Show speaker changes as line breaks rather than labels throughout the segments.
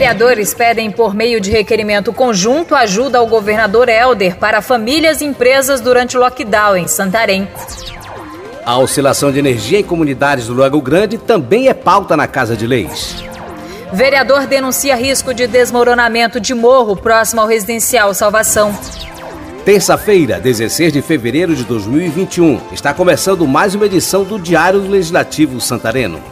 Vereadores pedem, por meio de requerimento conjunto, ajuda ao governador Helder para famílias e empresas durante o lockdown em Santarém.
A oscilação de energia em comunidades do Lago Grande também é pauta na Casa de Leis.
Vereador denuncia risco de desmoronamento de morro próximo ao residencial Salvação.
Terça-feira, 16 de fevereiro de 2021, está começando mais uma edição do Diário Legislativo Santareno.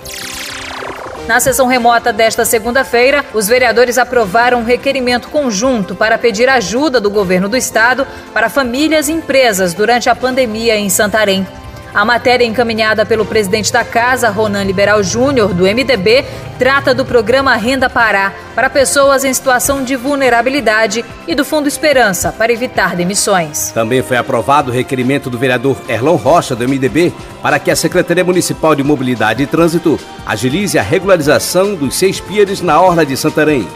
Na sessão remota desta segunda-feira, os vereadores aprovaram um requerimento conjunto para pedir ajuda do governo do estado para famílias e empresas durante a pandemia em Santarém. A matéria encaminhada pelo presidente da Casa, Ronan Liberal Júnior, do MDB, trata do programa Renda Pará para pessoas em situação de vulnerabilidade e do Fundo Esperança para evitar demissões.
Também foi aprovado o requerimento do vereador Erlon Rocha, do MDB, para que a Secretaria Municipal de Mobilidade e Trânsito agilize a regularização dos seis pires na Orla de Santarém.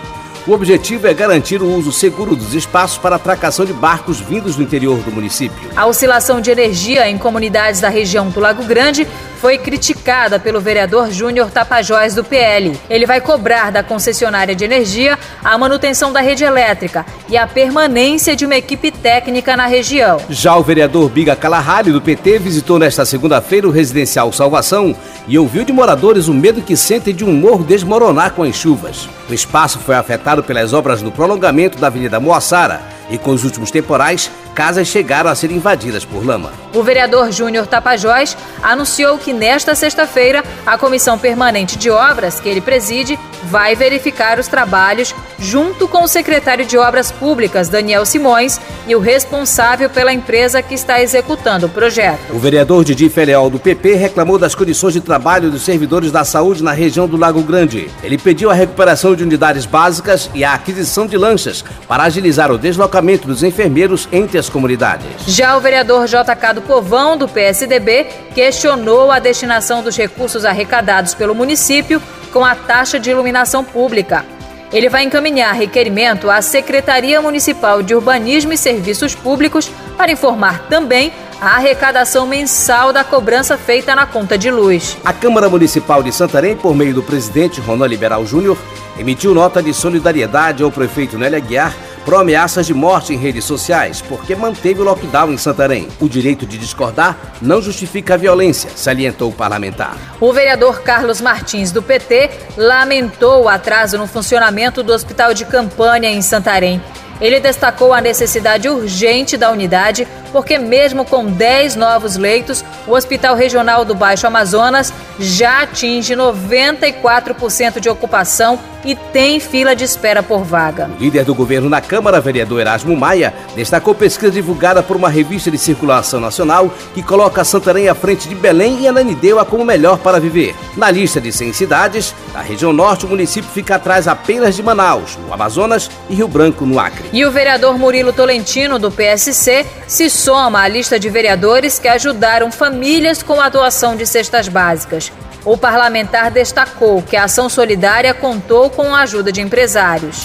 O objetivo é garantir o uso seguro dos espaços para atracação de barcos vindos do interior do município.
A oscilação de energia em comunidades da região do Lago Grande foi criticada pelo vereador Júnior Tapajós do PL. Ele vai cobrar da concessionária de energia a manutenção da rede elétrica e a permanência de uma equipe técnica na região.
Já o vereador Biga Calahari do PT visitou nesta segunda-feira o residencial Salvação e ouviu de moradores o medo que sentem de um morro desmoronar com as chuvas. O espaço foi afetado pelas obras no prolongamento da Avenida Moassara e com os últimos temporais, casas chegaram a ser invadidas por lama.
O vereador Júnior Tapajós anunciou que nesta sexta-feira a Comissão Permanente de Obras, que ele preside, vai verificar os trabalhos junto com o secretário de Obras Públicas, Daniel Simões, e o responsável pela empresa que está executando o projeto.
O vereador Didi Feleol, do PP, reclamou das condições de trabalho dos servidores da saúde na região do Lago Grande. Ele pediu a recuperação de unidades básicas e a aquisição de lanchas para agilizar o deslocamento dos enfermeiros entre as comunidades.
Já o vereador JK do Povão, do PSDB, questionou a destinação dos recursos arrecadados pelo município com a taxa de iluminação pública. Ele vai encaminhar requerimento à Secretaria Municipal de Urbanismo e Serviços Públicos para informar também a arrecadação mensal da cobrança feita na conta de luz.
A Câmara Municipal de Santarém, por meio do presidente Ronaldo Liberal Júnior, emitiu nota de solidariedade ao prefeito Nélia Guiar por ameaças de morte em redes sociais, porque manteve o lockdown em Santarém. O direito de discordar não justifica a violência, salientou o parlamentar.
O vereador Carlos Martins, do PT, lamentou o atraso no funcionamento do hospital de campanha em Santarém. Ele destacou a necessidade urgente da unidade, porque, mesmo com 10 novos leitos, o Hospital Regional do Baixo Amazonas já atinge 94% de ocupação e tem fila de espera por vaga.
O líder do governo na Câmara, vereador Erasmo Maia, destacou pesquisa divulgada por uma revista de circulação nacional que coloca Santarém à frente de Belém e Ananindeua como melhor para viver. Na lista de 100 cidades, na região norte, o município fica atrás apenas de Manaus, no Amazonas e Rio Branco, no Acre.
E o vereador Murilo Tolentino, do PSC, se soma à lista de vereadores que ajudaram famílias com a doação de cestas básicas. O parlamentar destacou que a ação solidária contou com a ajuda de empresários.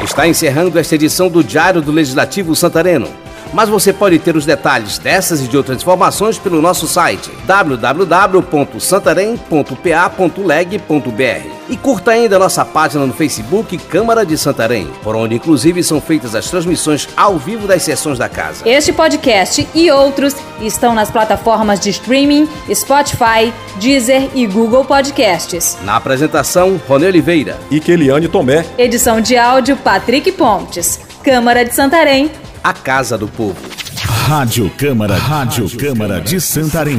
Está encerrando esta edição do Diário do Legislativo Santareno. Mas você pode ter os detalhes dessas e de outras informações pelo nosso site www.santarém.pa.leg.br e curta ainda nossa página no Facebook Câmara de Santarém, por onde inclusive são feitas as transmissões ao vivo das sessões da casa.
Este podcast e outros estão nas plataformas de streaming Spotify, Deezer e Google Podcasts.
Na apresentação, Rony Oliveira
e Keliane Tomé.
Edição de áudio Patrick Pontes. Câmara de Santarém
a Casa do Povo.
Rádio Câmara, Rádio Câmara de Santarém.